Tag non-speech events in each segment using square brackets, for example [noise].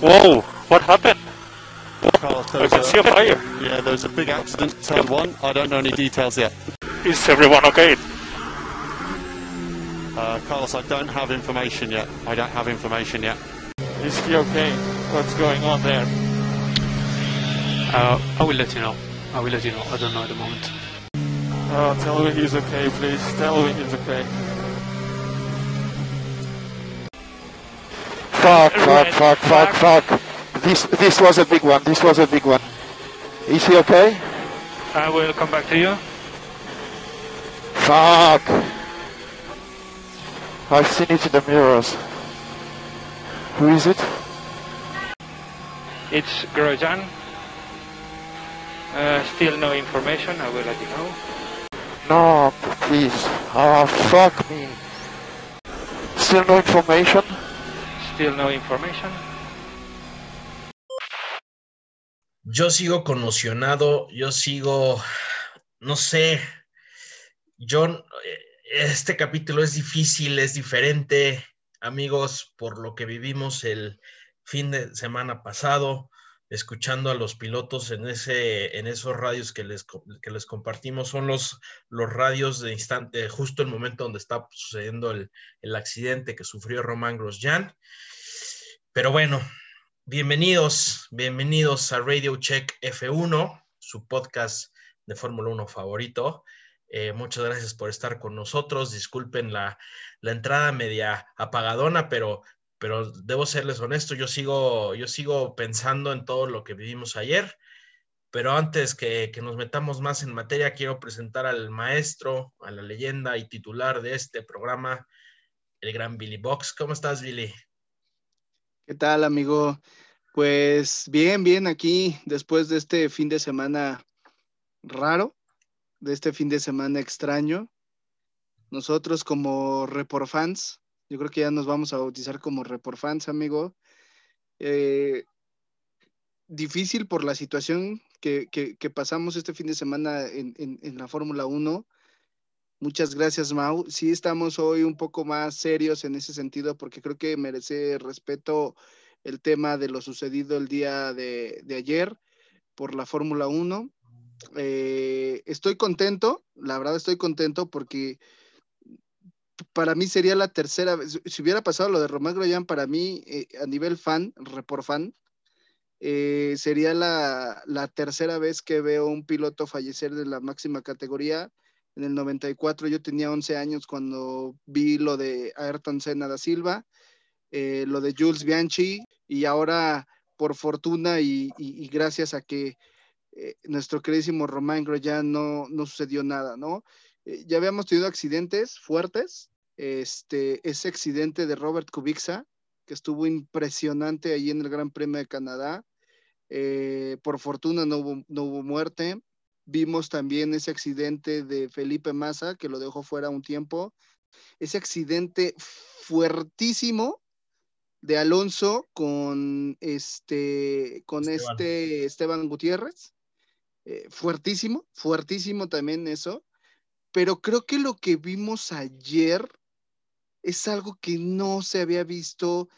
Whoa, what happened? Carlos, I there can was see a fire. yeah, there was a big accident. Turn one. I don't know any details yet. Is everyone okay? Uh, Carlos, I don't have information yet. I don't have information yet. Is he okay? What's going on there? Uh, I will let you know. I will let you know. I don't know at the moment. Oh, tell me he's okay, please. Tell me he's okay. Fuck, fuck, fuck, fuck, fuck. This this was a big one. This was a big one. Is he okay? I will come back to you. Fuck. I've seen it in the mirrors. Who is it? It's Grojan. Uh, still no information. I will let you know. No, please. Ah, fuck me. Still no information? Yo sigo conmocionado, yo sigo, no sé, yo, eh, este capítulo es difícil, es diferente, amigos, por lo que vivimos el fin de semana pasado, escuchando a los pilotos en, ese, en esos radios que les, que les compartimos, son los, los radios de instante, justo el momento donde está sucediendo el, el accidente que sufrió Román Grosjean. Pero bueno, Bienvenidos, bienvenidos a Radio Check F1, su podcast de Fórmula 1 favorito. Eh, muchas gracias por estar con nosotros. Disculpen la, la entrada media apagadona, pero, pero debo serles honesto, yo sigo, yo sigo pensando en todo lo que vivimos ayer. Pero antes que, que nos metamos más en materia, quiero presentar al maestro, a la leyenda y titular de este programa, el gran Billy Box. ¿Cómo estás, Billy? ¿Qué tal, amigo? Pues bien, bien aquí después de este fin de semana raro, de este fin de semana extraño. Nosotros como Report Fans, yo creo que ya nos vamos a bautizar como Report Fans, amigo. Eh, difícil por la situación que, que- pasamos este fin de semana en, en- en la Fórmula 1. Muchas gracias, Mau. Sí estamos hoy un poco más serios en ese sentido porque creo que merece respeto el tema de lo sucedido el día de, de ayer por la Fórmula 1. Eh, estoy contento, la verdad estoy contento porque para mí sería la tercera vez, si hubiera pasado lo de Román Grosjean, para mí eh, a nivel fan, report fan, eh, sería la, la tercera vez que veo un piloto fallecer de la máxima categoría. En el 94 yo tenía 11 años cuando vi lo de Ayrton Senna da Silva, eh, lo de Jules Bianchi y ahora por fortuna y, gracias a que eh, nuestro queridísimo Román Grosjean no, no sucedió nada, ¿no? Eh, ya habíamos tenido accidentes fuertes, este, ese accidente de Robert Kubica, que estuvo impresionante ahí en el Gran Premio de Canadá, por fortuna no hubo, no hubo muerte. Vimos también ese accidente de Felipe Massa, que lo dejó fuera un tiempo. Ese accidente fuertísimo de Alonso con este, con Esteban. este Esteban Gutiérrez. Eh, fuertísimo, fuertísimo también eso. Pero creo que lo que vimos ayer es algo que no se había visto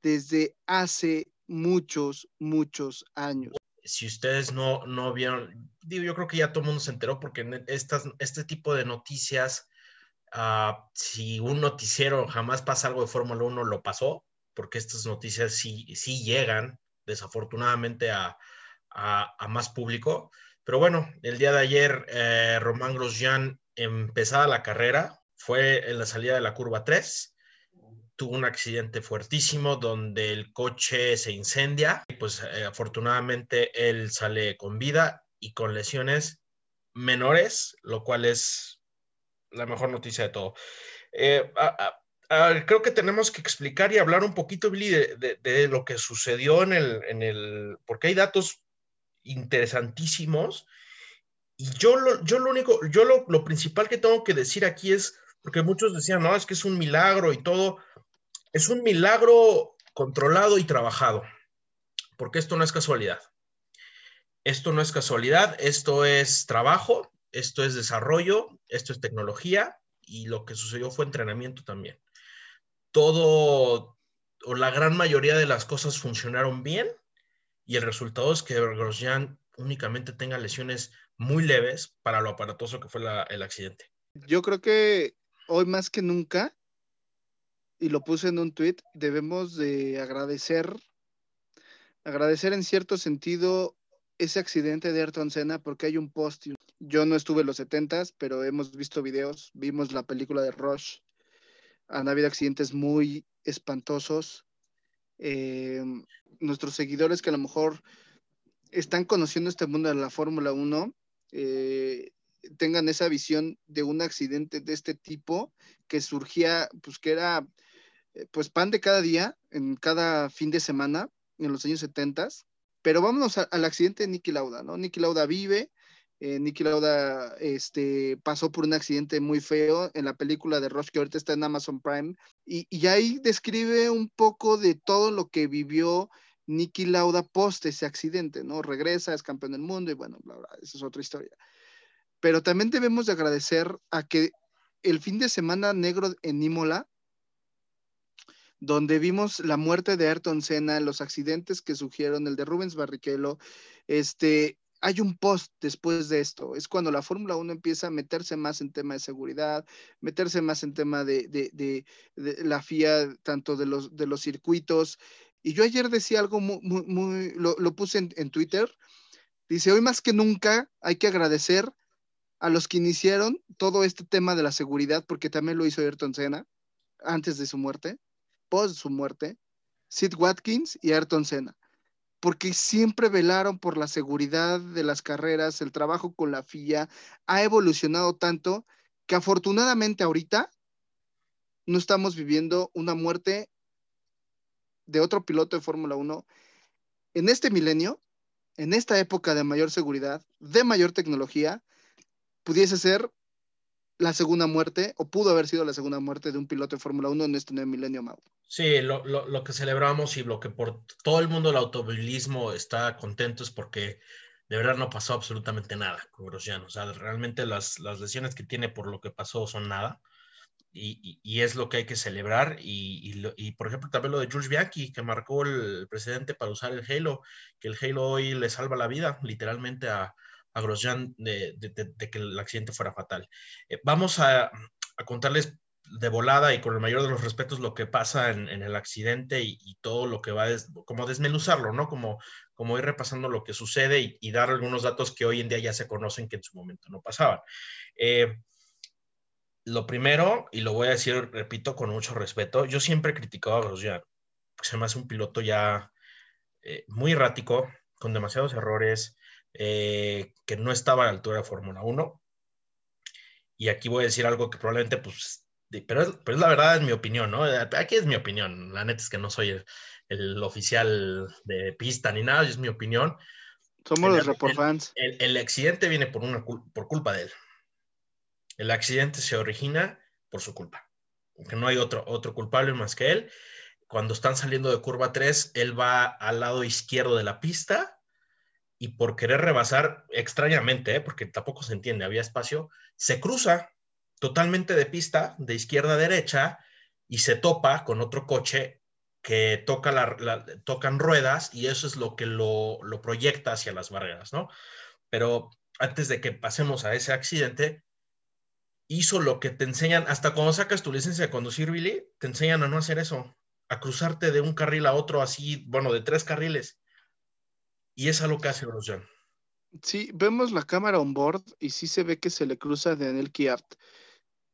desde hace muchos, muchos años. Si ustedes no, no vieron, digo, yo creo que ya todo el mundo se enteró porque estas, este tipo de noticias, ah, si un noticiero jamás pasa algo de Fórmula 1, lo pasó, porque estas noticias sí, sí llegan, desafortunadamente, a, a- más público. Pero bueno, el día de ayer, eh, Román Grosjean, empezada la carrera, fue en la salida de la curva 3, tuvo un accidente fuertísimo donde el coche se incendia. Y pues eh, afortunadamente él sale con vida y con lesiones menores, lo cual es la mejor noticia de todo. Eh, creo que tenemos que explicar y hablar un poquito, Billy, de, de- de lo que sucedió en el, en el, porque hay datos interesantísimos. Y yo lo, yo lo único, yo lo, lo principal que tengo que decir aquí es, porque muchos decían, no, es que es un milagro y todo es un milagro controlado y trabajado, porque esto no es casualidad. Esto no es casualidad, esto es trabajo, esto es desarrollo, esto es tecnología y lo que sucedió fue entrenamiento también. Todo, o la gran mayoría de las cosas funcionaron bien y el resultado es que Grosjean únicamente tenga lesiones muy leves para lo aparatoso que fue el accidente. Yo creo que hoy más que nunca, y lo puse en un tweet, debemos de agradecer, agradecer en cierto sentido ese accidente de Ayrton Senna porque hay un post. Yo no estuve en los 70s, pero hemos visto videos, vimos la película de Rush. Han habido accidentes muy espantosos. Eh, nuestros seguidores que a lo mejor están conociendo este mundo de la Fórmula 1, eh, tengan esa visión de un accidente de este tipo que surgía, pues que era pues pan de cada día, en cada fin de semana, en los años 70. Pero vámonos a, al accidente de Nicky Lauda, ¿no? Nicky Lauda vive, eh, Lauda este, pasó por un accidente muy feo en la película de Rush, que ahorita está en Amazon Prime, y, y ahí describe un poco de todo lo que vivió Nicky Lauda post ese accidente, ¿no? Regresa, es campeón del mundo y bueno, bla, bla, esa es otra historia. Pero también debemos de agradecer a que el fin de semana negro en Imola, donde vimos la muerte de Ayrton Senna, los accidentes que surgieron, el de Rubens Barrichello, este, hay un post después de esto. Es cuando la Fórmula 1 empieza a meterse más en tema de seguridad, meterse más en tema de, de, de, la FIA, tanto de los, de los circuitos. Y yo ayer decía algo muy, muy, lo, puse en, en Twitter. Dice, hoy más que nunca hay que agradecer a los que iniciaron todo este tema de la seguridad, porque también lo hizo Ayrton Senna antes de su muerte, post su muerte, Sid Watkins y Ayrton Senna, porque siempre velaron por la seguridad de las carreras, el trabajo con la FIA ha evolucionado tanto que afortunadamente ahorita no estamos viviendo una muerte de otro piloto de Fórmula 1 en este milenio, en esta época de mayor seguridad, de mayor tecnología, pudiese ser la segunda muerte, o pudo haber sido la segunda muerte de un piloto de Fórmula 1 en este nuevo milenio, Mau. Sí, lo, lo, lo, que celebramos y lo que por todo el mundo del automovilismo está contento es porque de verdad no pasó absolutamente nada con Grosjean. O sea, realmente las, las lesiones que tiene por lo que pasó son nada. Y, y, es lo que hay que celebrar. Y, y, por ejemplo, también lo de George Bianchi, que marcó el precedente para usar el Halo, que el Halo hoy le salva la vida literalmente a, a Grosjean de, que el accidente fuera fatal. Eh, vamos a, contarles de volada y con el mayor de los respetos lo que pasa en, el accidente y, todo lo que va, des, como desmenuzarlo, ¿no? Como, ir repasando lo que sucede y, dar algunos datos que hoy en día ya se conocen que en su momento no pasaban. Eh, lo primero, y lo voy a decir, repito, con mucho respeto, yo siempre he criticado a Grosjean, se me hace un piloto ya eh, muy errático, con demasiados errores, eh, que no estaba a la altura de Fórmula 1. Y aquí voy a decir algo que probablemente, pues, pero es, pero es, la verdad, es mi opinión, ¿no? Aquí es mi opinión. La neta es que no soy el, el oficial de pista ni nada, es mi opinión. Somos el, los report fans. El, el, accidente viene por, una, por culpa de él. El accidente se origina por su culpa. Que no hay otro, otro culpable más que él. Cuando están saliendo de curva 3, él va al lado izquierdo de la pista y por querer rebasar extrañamente, ¿eh? porque tampoco se entiende, había espacio, se cruza totalmente de pista, de izquierda a derecha, y se topa con otro coche que toca la, tocan ruedas y eso es lo que lo, lo, proyecta hacia las barreras, ¿no? Pero antes de que pasemos a ese accidente, hizo lo que te enseñan, hasta cuando sacas tu licencia de conducir, Billy, te enseñan a no hacer eso, a cruzarte de un carril a otro así, bueno, de tres carriles y es algo que hace Grosjean. Sí, vemos la cámara on board y sí se ve que se le cruza Daniel Kiart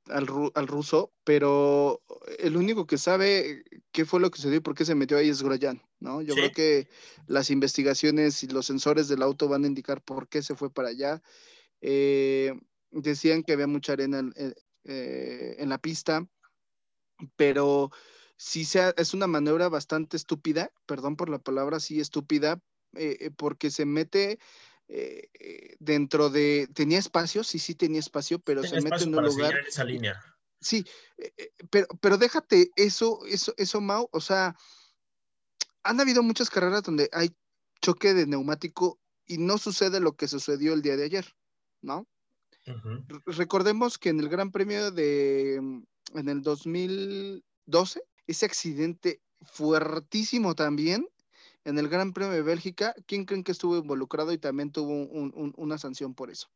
al, al ruso, pero el único que sabe qué fue lo que sucedió y por qué se metió ahí es Grosjean, ¿no? Yo ¿Sí? creo que las investigaciones y los sensores del auto van a indicar por qué se fue para allá. Eh, decían que había mucha arena en, eh, en la pista, pero sí sea, es una maniobra bastante estúpida, perdón por la palabra, sí estúpida, eh, porque se mete eh, dentro de, tenía espacio, sí, sí tenía espacio, pero tenía se mete en un lugar. En esa línea. Sí, eh, pero, pero déjate eso, eso, eso, Mau, o sea, han habido muchas carreras donde hay choque de neumático y no sucede lo que sucedió el día de ayer, ¿no? Uh -huh. Recordemos que en el Gran Premio de, en el 2012, ese accidente fuertísimo también en el Gran Premio de Bélgica. ¿Quién creen que estuvo involucrado y también tuvo un- un- una sanción por eso?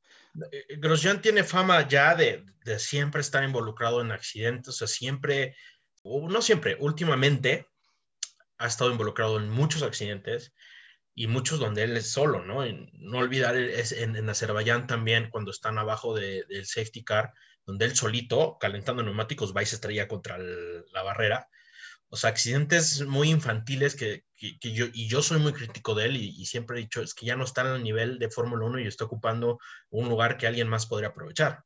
Eh, Grosjean tiene fama ya de, de siempre estar involucrado en accidentes, o sea, siempre, o no siempre, últimamente ha estado involucrado en muchos accidentes y muchos donde él es solo, ¿no? En- no olvidar es en, en Azerbaiyán también, cuando están abajo de- del safety car, donde él solito, calentando neumáticos, va y se estrella contra el- la barrera. O sea, accidentes muy infantiles que, que- que yo, y yo soy muy crítico de él y, y siempre he dicho, es que ya no está al nivel de Fórmula 1 y está ocupando un lugar que alguien más podría aprovechar.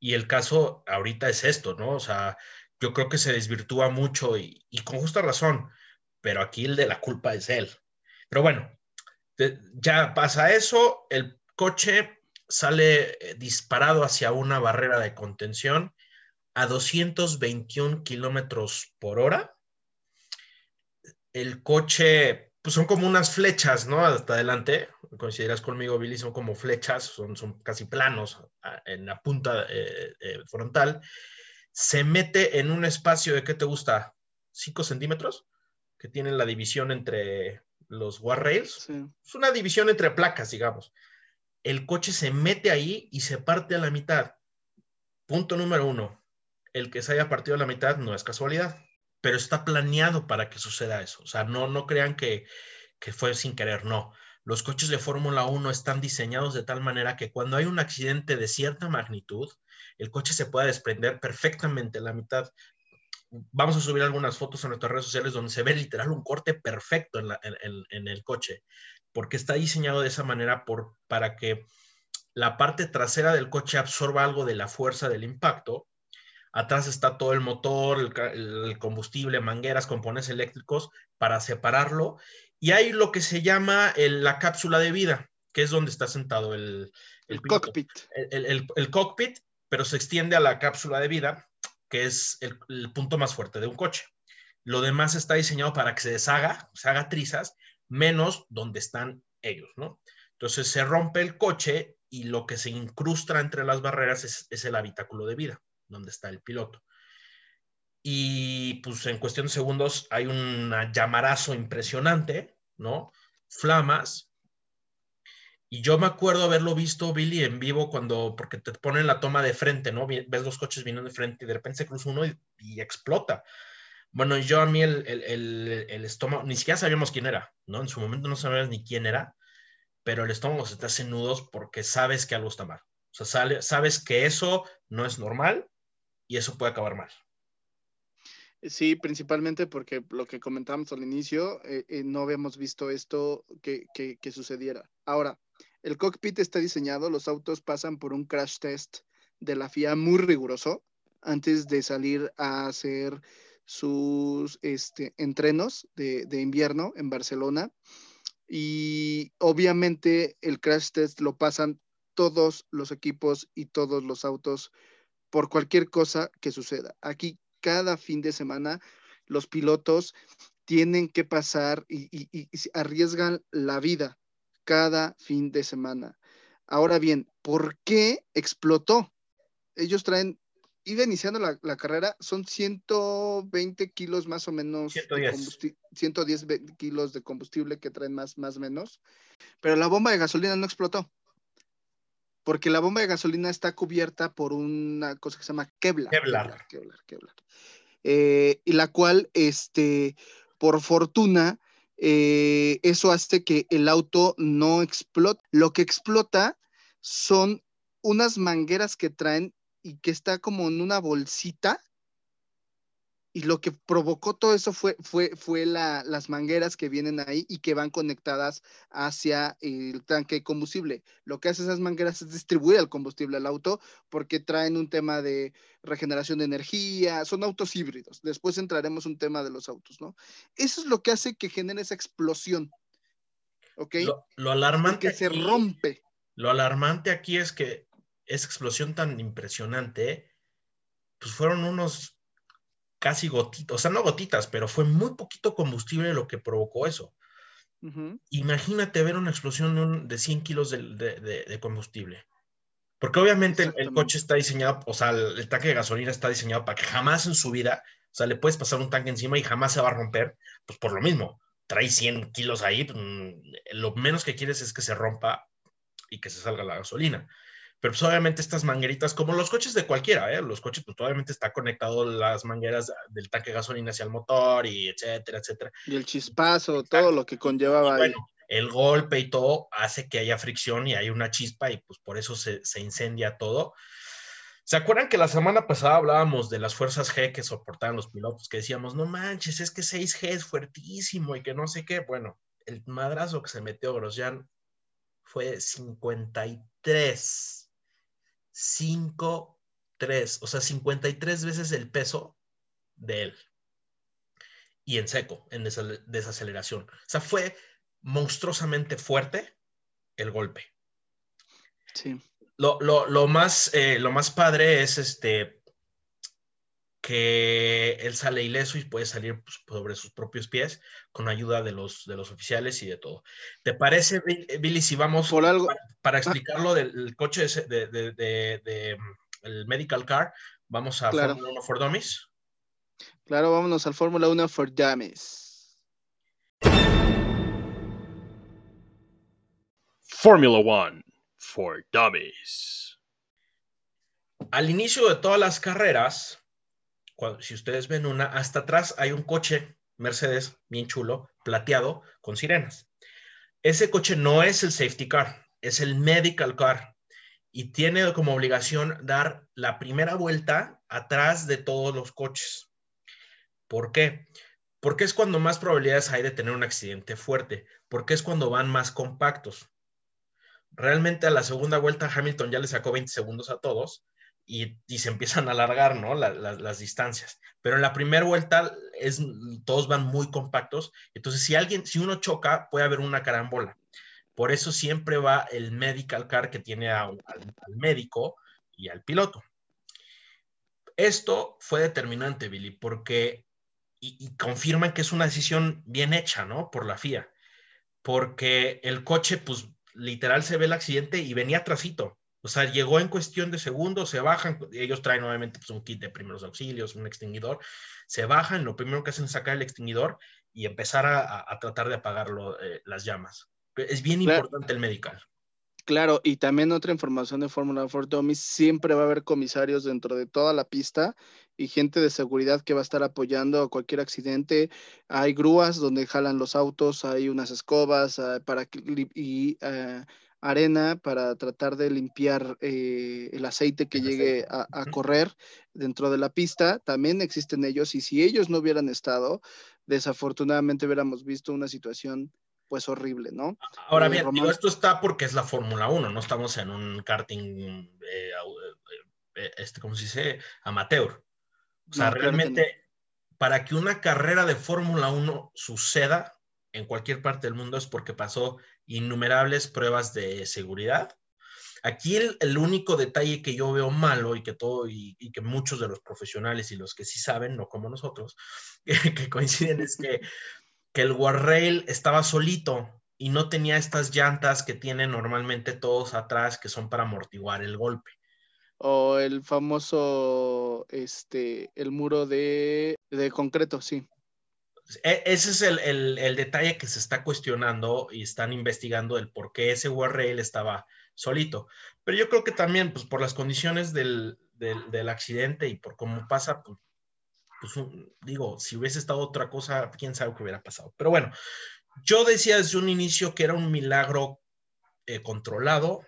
Y el caso ahorita es esto, ¿no? O sea, yo creo que se desvirtúa mucho y, y con justa razón, pero aquí el de la culpa es él. Pero bueno, ya pasa eso, el coche sale eh, disparado hacia una barrera de contención a 221 kilómetros por hora. El coche, pues son como unas flechas, ¿no? Hasta adelante. Consideras conmigo, Billy, son como flechas, son, son casi planos en la punta eh, eh, frontal. Se mete en un espacio de, ¿qué te gusta? ¿5 centímetros? Que tiene la división entre los guardrails Sí. es una división entre placas, digamos. El coche se mete ahí y se parte a la mitad. Punto número uno. El que se haya partido a la mitad no es casualidad, pero está planeado para que suceda eso. O sea, no, no crean que, que fue sin querer, no. Los coches de Fórmula 1 están diseñados de tal manera que cuando hay un accidente de cierta magnitud, el coche se puede desprender perfectamente la mitad. Vamos a subir algunas fotos en nuestras redes sociales donde se ve literal un corte perfecto en, la- en- en el coche, porque está diseñado de esa manera por, para que la parte trasera del coche absorba algo de la fuerza del impacto. Atrás está todo el motor, el, combustible, mangueras, componentes eléctricos para separarlo. Y hay lo que se llama el- la cápsula de vida, que es donde está sentado el, cockpit. el, cockpit, pero se extiende a la cápsula de vida, que es el, el punto más fuerte de un coche. Lo demás está diseñado para que se deshaga, se haga trizas, menos donde están ellos, ¿no? Entonces se rompe el coche y lo que se incrusta entre las barreras es, es el habitáculo de vida, donde está el piloto. Y pues en cuestión de segundos hay un llamarazo impresionante, ¿no? Flamas, y yo me acuerdo haberlo visto, Billy, en vivo cuando, porque te ponen la toma de frente, ¿no? Ves los coches viniendo de frente y de repente se cruza uno y, y explota. Bueno, yo a mí el, el, el, estómago, ni siquiera sabíamos quién era, ¿no? En su momento no sabíamos ni quién era, pero el estómago se te hace nudos porque sabes que algo está mal. O sea, sabes que eso no es normal y eso puede acabar mal. Sí, principalmente porque lo que comentábamos al inicio, eh, eh, no habíamos visto esto que, que- que sucediera. Ahora, el cockpit está diseñado, los autos pasan por un crash test de la FIA muy riguroso antes de salir a hacer sus este, entrenos de, de invierno en Barcelona. Y obviamente el crash test lo pasan todos los equipos y todos los autos por cualquier cosa que suceda. Aquí cada fin de semana los pilotos tienen que pasar y, arriesgan la vida cada fin de semana. Ahora bien, ¿por qué explotó? Ellos traen, iba iniciando la, la carrera, son 120 kilos más o menos, de 110. combusti- 110 ve- kilos de combustible que traen más más menos, pero la bomba de gasolina no explotó. Porque la bomba de gasolina está cubierta por una cosa que se llama Kevlar. Kevlar. Kevlar, Kevlar. Eh, y la cual, este, por fortuna, eh, eso hace que el auto no explote. Lo que explota son unas mangueras que traen y que está como en una bolsita. Y lo que provocó todo eso fue, fue, fue la- las mangueras que vienen ahí y que van conectadas hacia el tanque de combustible. Lo que hace esas mangueras es distribuir el combustible al auto porque traen un tema de regeneración de energía, son autos híbridos. Después entraremos un tema de los autos, ¿no? Eso es lo que hace que genere esa explosión. ¿Ok? Lo, alarmante que se aquí- rompe. Lo alarmante aquí es que esa explosión tan impresionante, pues fueron unos casi gotitas, o sea, no gotitas, pero fue muy poquito combustible lo que provocó eso. Imagínate ver una explosión de, un- de 100 kilos de, de- de- de combustible. Porque obviamente el, coche está diseñado, o sea, el, el tanque de gasolina está diseñado para que jamás en su vida O sea, le puedes pasar un tanque encima y jamás se va a romper, pues por lo mismo. Trae 100 kilos ahí, pues, lo menos que quieres es que se rompa y que se salga la gasolina. Pero pues obviamente estas mangueritas, como los coches de cualquiera, ¿eh? los coches pues obviamente está conectado las mangueras del tanque de gasolina hacia el motor y etcétera, etcétera. Y el chispazo, todo lo que conllevaba ahí. bueno, el golpe y todo hace que haya fricción y hay una chispa y pues por eso se, se incendia todo. ¿Se acuerdan que la semana pasada hablábamos de las fuerzas G que soportaban los pilotos? Que decíamos, no manches, es que 6G es fuertísimo y que no sé qué. Bueno, el madrazo que se metió Grosjean fue 53. 5, 3, o sea, 53 veces el peso de él. Y en seco, en desaceleración. O sea, fue monstruosamente fuerte el golpe. Sí. Lo, lo- lo más, eh, lo más padre es este que él sale ileso y puede salir pues, sobre sus propios pies con ayuda de los, de los oficiales y de todo. ¿Te parece, Bill- Billy, si vamos Por algo, para, para explicarlo del coche de, de- de- de, el medical car, vamos a Claro. Fórmula 1 for Dummies. claro, vámonos al Fórmula 1 for Dummies. Formula One for Dummies. Al inicio de todas las carreras, si ustedes ven una, hasta atrás hay un coche Mercedes bien chulo, plateado, con sirenas. Ese coche no es el safety car, es el medical car y tiene como obligación dar la primera vuelta atrás de todos los coches. ¿Por qué? Porque es cuando más probabilidades hay de tener un accidente fuerte, porque es cuando van más compactos. Realmente a la segunda vuelta Hamilton ya le sacó 20 segundos a todos y, y se empiezan a alargar ¿no? La- la- las distancias. Pero en la primera vuelta es, todos van muy compactos. Entonces, si alguien, si uno choca, puede haber una carambola. Por eso siempre va el medical car que tiene al, médico y al piloto. Esto fue determinante, Billy, porque y, confirman que es una decisión bien hecha, ¿no? Por la FIA. Porque el coche, pues, literal se ve el accidente y venía atrasito. O sea, llegó en cuestión de segundos, se bajan, ellos traen obviamente pues, un kit de primeros auxilios, un extinguidor, se bajan, lo primero que hacen es sacar el extinguidor y empezar a, tratar de apagar eh, las llamas. Es bien Claro. importante el medical. Claro, y también otra información de Fórmula 4 Dummies, siempre va a haber comisarios dentro de toda la pista y gente de seguridad que va a estar apoyando a cualquier accidente. Hay grúas donde jalan los autos, hay unas escobas ah, para y ah, arena para tratar de limpiar eh, el aceite que El llegue aceite. a, a correr dentro de la pista. También existen ellos y si ellos no hubieran estado, desafortunadamente hubiéramos visto una situación pues horrible, ¿no? Ahora Eh, bien, digo, esto está porque es la Fórmula 1, no estamos en un karting, eh, au- eh, este, ¿cómo se dice? Amateur. O sea, No, que no. realmente, para que una carrera de Fórmula 1 suceda en cualquier parte del mundo es porque pasó innumerables pruebas de seguridad. Aquí el, el único detalle que yo veo malo y que todo y, y que muchos de los profesionales y los que sí saben, no como nosotros, [laughs] que coinciden es que, [laughs] que el guardrail estaba solito y no tenía estas llantas que tienen normalmente todos atrás que son para amortiguar el golpe. O el famoso, este, el muro de, de concreto, sí. E- ese es el, el- el detalle que se está cuestionando y están investigando el por qué ese guardrail estaba solito. Pero yo creo que también, pues por las condiciones del, del- del accidente y por cómo pasa, pues, pues, un- digo, si hubiese estado otra cosa, quién sabe qué hubiera pasado. Pero bueno, yo decía desde un inicio que era un milagro eh, controlado,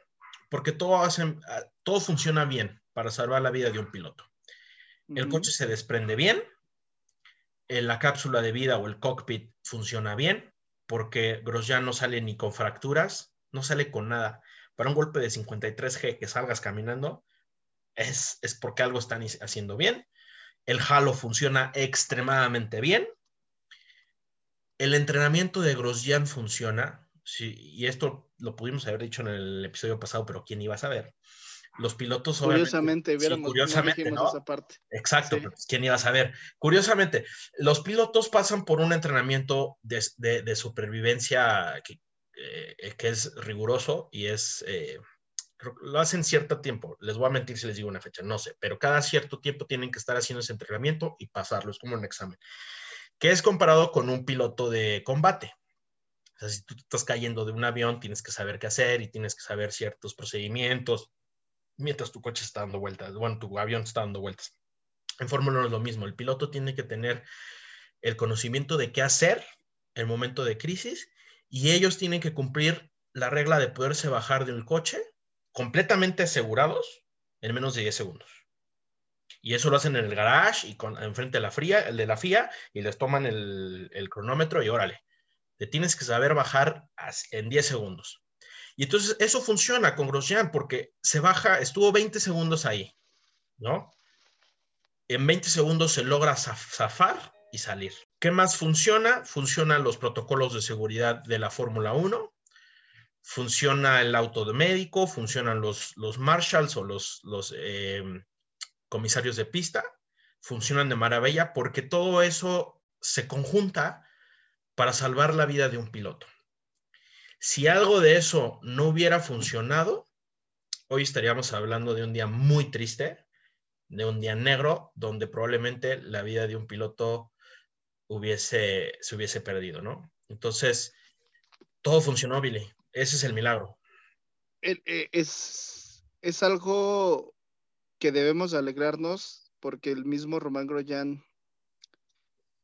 porque todo, hace- ah, todo funciona bien para salvar la vida de un piloto. El coche se desprende bien, la cápsula de vida o el cockpit funciona bien, porque Grosjean no sale ni con fracturas, no sale con nada. Para un golpe de 53G que salgas caminando, es, es porque algo están haciendo bien. El halo funciona extremadamente bien. El entrenamiento de Grosjean funciona, sí, y esto lo pudimos haber dicho en el episodio pasado, pero ¿quién iba a saber? Los pilotos, Curiosamente, sí, hubiéramos, no curiosamente, dijimos ¿no? esa parte. Exacto, Sí. pero, pues, ¿quién iba a saber? Curiosamente, los pilotos pasan por un entrenamiento de, de- de supervivencia que, eh, que es riguroso y es, eh, Lo hacen cierto tiempo. Les voy a mentir si les digo una fecha, no sé, pero cada cierto tiempo tienen que estar haciendo ese entrenamiento y pasarlo. Es como un examen. Que es comparado con un piloto de combate. O sea, si tú te estás cayendo de un avión, tienes que saber qué hacer y tienes que saber ciertos procedimientos mientras tu coche está dando vueltas, bueno, tu avión está dando vueltas. En Fórmula 1 es lo mismo. El piloto tiene que tener el conocimiento de qué hacer en momento de crisis y ellos tienen que cumplir la regla de poderse bajar del coche completamente asegurados en menos de 10 segundos. Y eso lo hacen en el garage y con, enfrente de la, fría, el de la FIA y les toman el, el cronómetro y órale, te tienes que saber bajar en 10 segundos. Y entonces eso funciona con Grosjean porque se baja, estuvo 20 segundos ahí, ¿no? En 20 segundos se logra zaf- zafar y salir. ¿Qué más funciona? Funcionan los protocolos de seguridad de la Fórmula 1, funciona el auto de médico, funcionan los, los marshals o los, los eh, comisarios de pista, funcionan de maravilla porque todo eso se conjunta para salvar la vida de un piloto. Si algo de eso no hubiera funcionado, hoy estaríamos hablando de un día muy triste, de un día negro, donde probablemente la vida de un piloto hubiese, se hubiese perdido, ¿no? Entonces, todo funcionó, Billy. Ese es el milagro. Eh, es, es algo que debemos alegrarnos porque el mismo Román Grosjean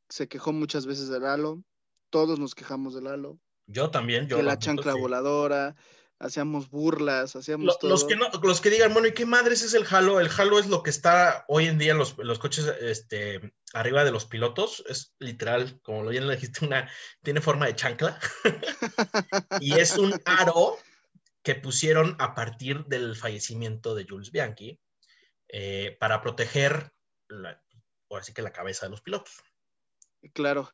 se quejó muchas veces del halo, todos nos quejamos del halo, Yo también, yo que la chancla voladora, hacíamos burlas, hacíamos Lo- todo. los, que no, los que digan, bueno, ¿y qué madres es el halo? El halo es lo que está hoy en día en los, los coches este, arriba de los pilotos. Es literal, como lo bien le dijiste, una, tiene forma de chancla. [laughs] y es un aro que pusieron a partir del fallecimiento de Jules Bianchi eh, para proteger, la, ahora sí que la cabeza de los pilotos. Claro.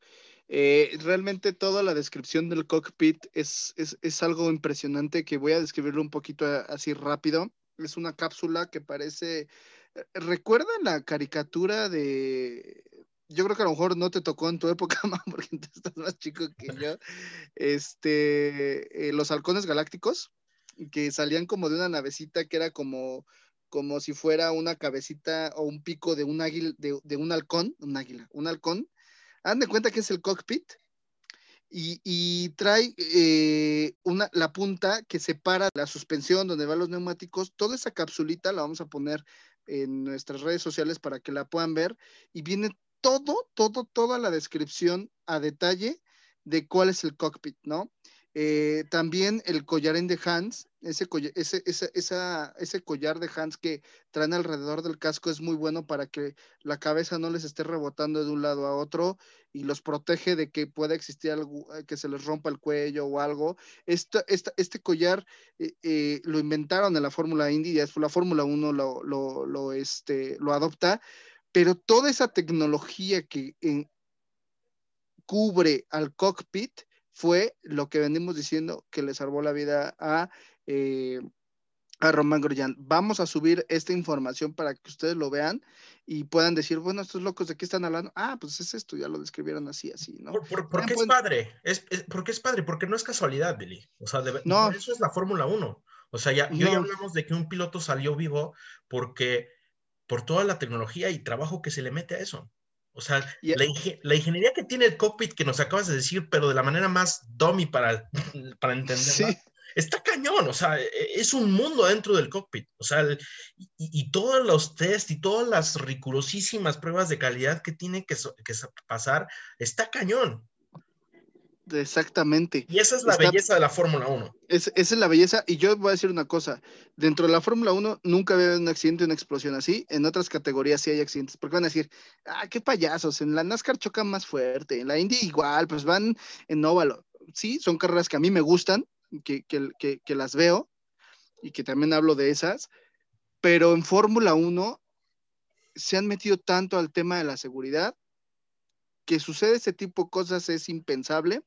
Eh, realmente toda la descripción del cockpit es, es, es algo impresionante que voy a describirlo un poquito a- así rápido. Es una cápsula que parece... eh, ¿Recuerdan la caricatura de... Yo creo que a lo mejor no te tocó en tu época, [laughs] porque tú estás más chico que yo. Este, eh, los halcones galácticos, que salían como de una navecita que era como, como si fuera una cabecita o un pico de un águila, de, de un halcón, un águila, un halcón, Hagan de cuenta que es el cockpit y, trae eh, la punta que separa la suspensión donde van los neumáticos. Toda esa capsulita la vamos a poner en nuestras redes sociales para que la puedan ver y viene todo, todo, toda la descripción a detalle de cuál es el cockpit, ¿no? Eh, también el collarín de Hans, ese, ese, ese, esa, ese collar de Hans que traen alrededor del casco es muy bueno para que la cabeza no les esté rebotando de un lado a otro y los protege de que pueda existir algo, eh, que se les rompa el cuello o algo. Este collar eh, lo inventaron en la Fórmula Indy, y después la Fórmula 1 lo, lo, este, lo adopta, pero toda esa tecnología que cubre al cockpit fue lo que venimos diciendo que le salvó la vida a, eh, a Román Grosjean. Vamos a subir esta información para que ustedes lo vean y puedan decir, bueno, estos locos de qué están hablando. Ah, pues es esto, ya lo describieron así, así, ¿no? ¿Por, por, por qué Pues- es padre? Es, es- ¿Por qué es padre? Porque no es casualidad, Billy. O sea, de- No. por eso es la Fórmula 1. O sea, ya, No. hablamos de que un piloto salió vivo porque por toda la tecnología y trabajo que se le mete a eso. O sea, la, inge- la ingeniería que tiene el cockpit que nos acabas de decir, pero de la manera más dummy para, [laughs] para entenderla, Sí. está cañón. O sea, e- es un mundo dentro del cockpit. O sea, el- y, y todos los test y todas las rigurosísimas pruebas de calidad que tiene que, so- que sa- pasar, está cañón. Exactamente. Y esa es la Está- belleza de la Fórmula 1. Es, esa es la belleza. Y yo voy a decir una cosa. Dentro de la Fórmula 1 nunca había un accidente, una explosión así. En otras categorías sí hay accidentes. Porque van a decir, ah, qué payasos. En la NASCAR chocan más fuerte. En la Indy igual, pues van en óvalo. Sí, son carreras que a mí me gustan, que, que, que, que las veo y que también hablo de esas. Pero en Fórmula 1 se han metido tanto al tema de la seguridad que sucede ese tipo de cosas es impensable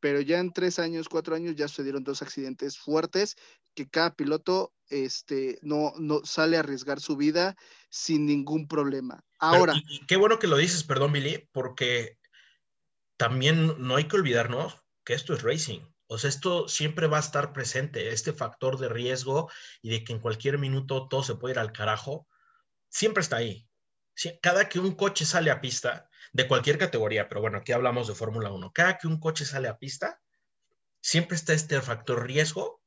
pero ya en tres años, cuatro años ya sucedieron dos accidentes fuertes que cada piloto este, no, no sale a arriesgar su vida sin ningún problema. Ahora, Pero, y, y qué bueno que lo dices, perdón, Billy, porque también no hay que olvidarnos que esto es racing. O sea, esto siempre va a estar presente, este factor de riesgo y de que en cualquier minuto todo se puede ir al carajo, siempre está ahí. Cada que un coche sale a pista, de cualquier categoría, pero bueno, aquí hablamos de Fórmula 1, cada que un coche sale a pista, siempre está este factor riesgo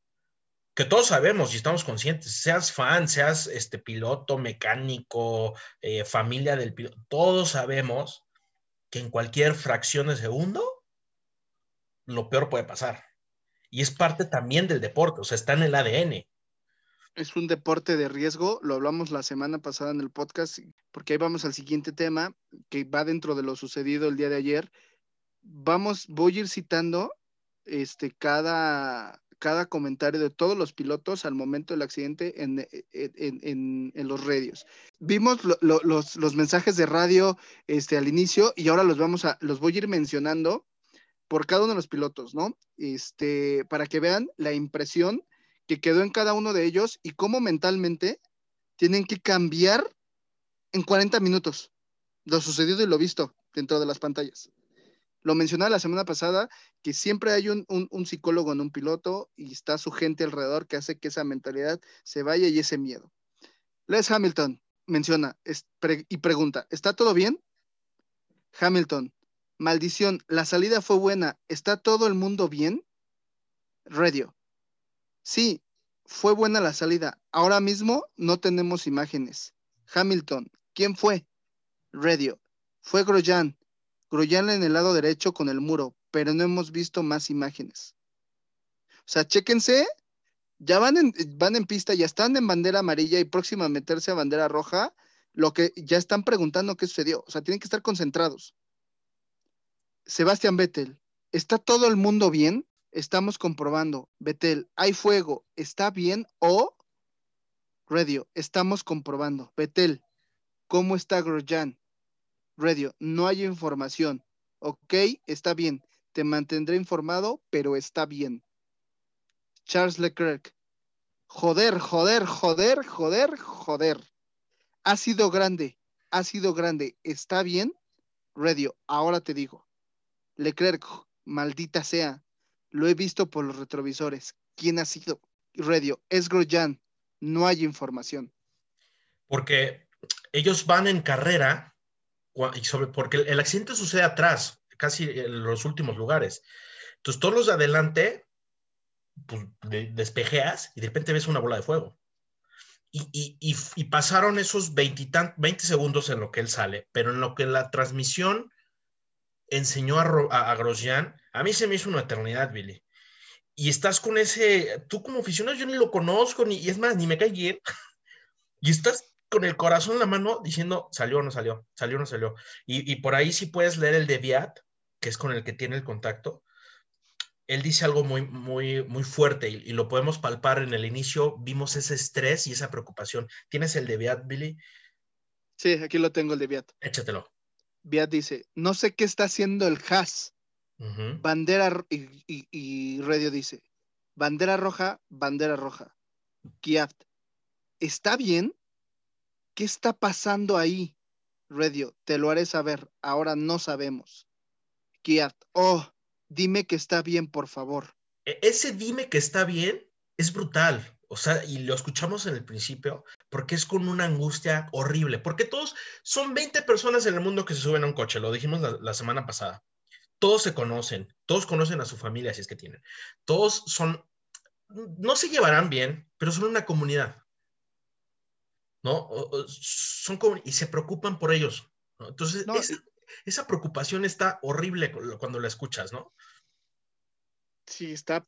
que todos sabemos y estamos conscientes, seas fan, seas este piloto, mecánico, eh, familia del piloto, todos sabemos que en cualquier fracción de segundo lo peor puede pasar. Y es parte también del deporte, o sea, está en el ADN. Es un deporte de riesgo, lo hablamos la semana pasada en el podcast, porque ahí vamos al siguiente tema, que va dentro de lo sucedido el día de ayer. Vamos, voy a ir citando este, cada, cada comentario de todos los pilotos al momento del accidente en, en, en, los radios. Vimos lo, lo, los, los, mensajes de radio este, al inicio y ahora los vamos a, los voy a ir mencionando por cada uno de los pilotos, ¿no? Este, para que vean la impresión que quedó en cada uno de ellos y cómo mentalmente tienen que cambiar en 40 minutos lo sucedido y lo visto dentro de las pantallas. Lo mencionaba la semana pasada, que siempre hay un, un, psicólogo en un piloto y está su gente alrededor que hace que esa mentalidad se vaya y ese miedo. Les Hamilton menciona y pregunta, ¿está todo bien? Hamilton, maldición, la salida fue buena, ¿está todo el mundo bien? Radio, sí, fue buena la salida, ahora mismo no tenemos imágenes. Hamilton, ¿quién fue? Radio, fue Grosjean, Grosjean en el lado derecho con el muro, pero no hemos visto más imágenes. O sea, chéquense, ya van en, van en pista, ya están en bandera amarilla y próxima a meterse a bandera roja, lo que ya están preguntando qué sucedió. O sea, tienen que estar concentrados. Sebastián Vettel, ¿está todo el mundo bien? Estamos comprobando. Vettel, hay fuego, ¿está bien? O Radio, estamos comprobando. Vettel, ¿cómo está Grosjean? Radio, no hay información. Ok, está bien. Te mantendré informado, pero está bien. Charles Leclerc. Joder, joder, joder, joder, joder. Ha sido grande, ha sido grande. ¿Está bien? Radio, ahora te digo. Leclerc, maldita sea. Lo he visto por los retrovisores. ¿Quién ha sido? Radio, es Grosjean. No hay información. Porque ellos van en carrera y sobre, porque el accidente sucede atrás, casi en los últimos lugares. Entonces, todos los de adelante, pues de, despejeas y de repente ves una bola de fuego. Y, pasaron esos 20, 20, segundos en lo que él sale, pero en lo que la transmisión enseñó a, a, a Grosjean, a mí se me hizo una eternidad, Billy. Y estás con ese, tú como aficionado, yo ni lo conozco, ni, y es más, ni me cae bien. [laughs] Y estás con el corazón en la mano diciendo, salió o no salió, salió o no salió. Y, y, por ahí sí puedes leer el de Viat, que es con el que tiene el contacto. Él dice algo muy, muy, muy fuerte y, y, lo podemos palpar en el inicio. Vimos ese estrés y esa preocupación. ¿Tienes el de Viat, Billy? Sí, aquí lo tengo el de Viat. Échatelo. Viat dice, no sé qué está haciendo el Haas. Uh -huh. Bandera y, y, y Radio dice, bandera roja, bandera roja. Kiat, ¿está bien? ¿Qué está pasando ahí? Radio, te lo haré saber. Ahora no sabemos. Kiat, oh, dime que está bien, por favor. E, Ese dime que está bien es brutal. O sea, y lo escuchamos en el principio, porque es con una angustia horrible. Porque todos, son 20 personas en el mundo que se suben a un coche, lo dijimos la, la semana pasada. Todos se conocen, todos conocen a su familia, si es que tienen. Todos son, no se llevarán bien, pero son una comunidad. ¿no? Son como, y se preocupan por ellos. ¿no? Entonces, no, esa, esa, preocupación está horrible cuando la escuchas, ¿no? Sí, está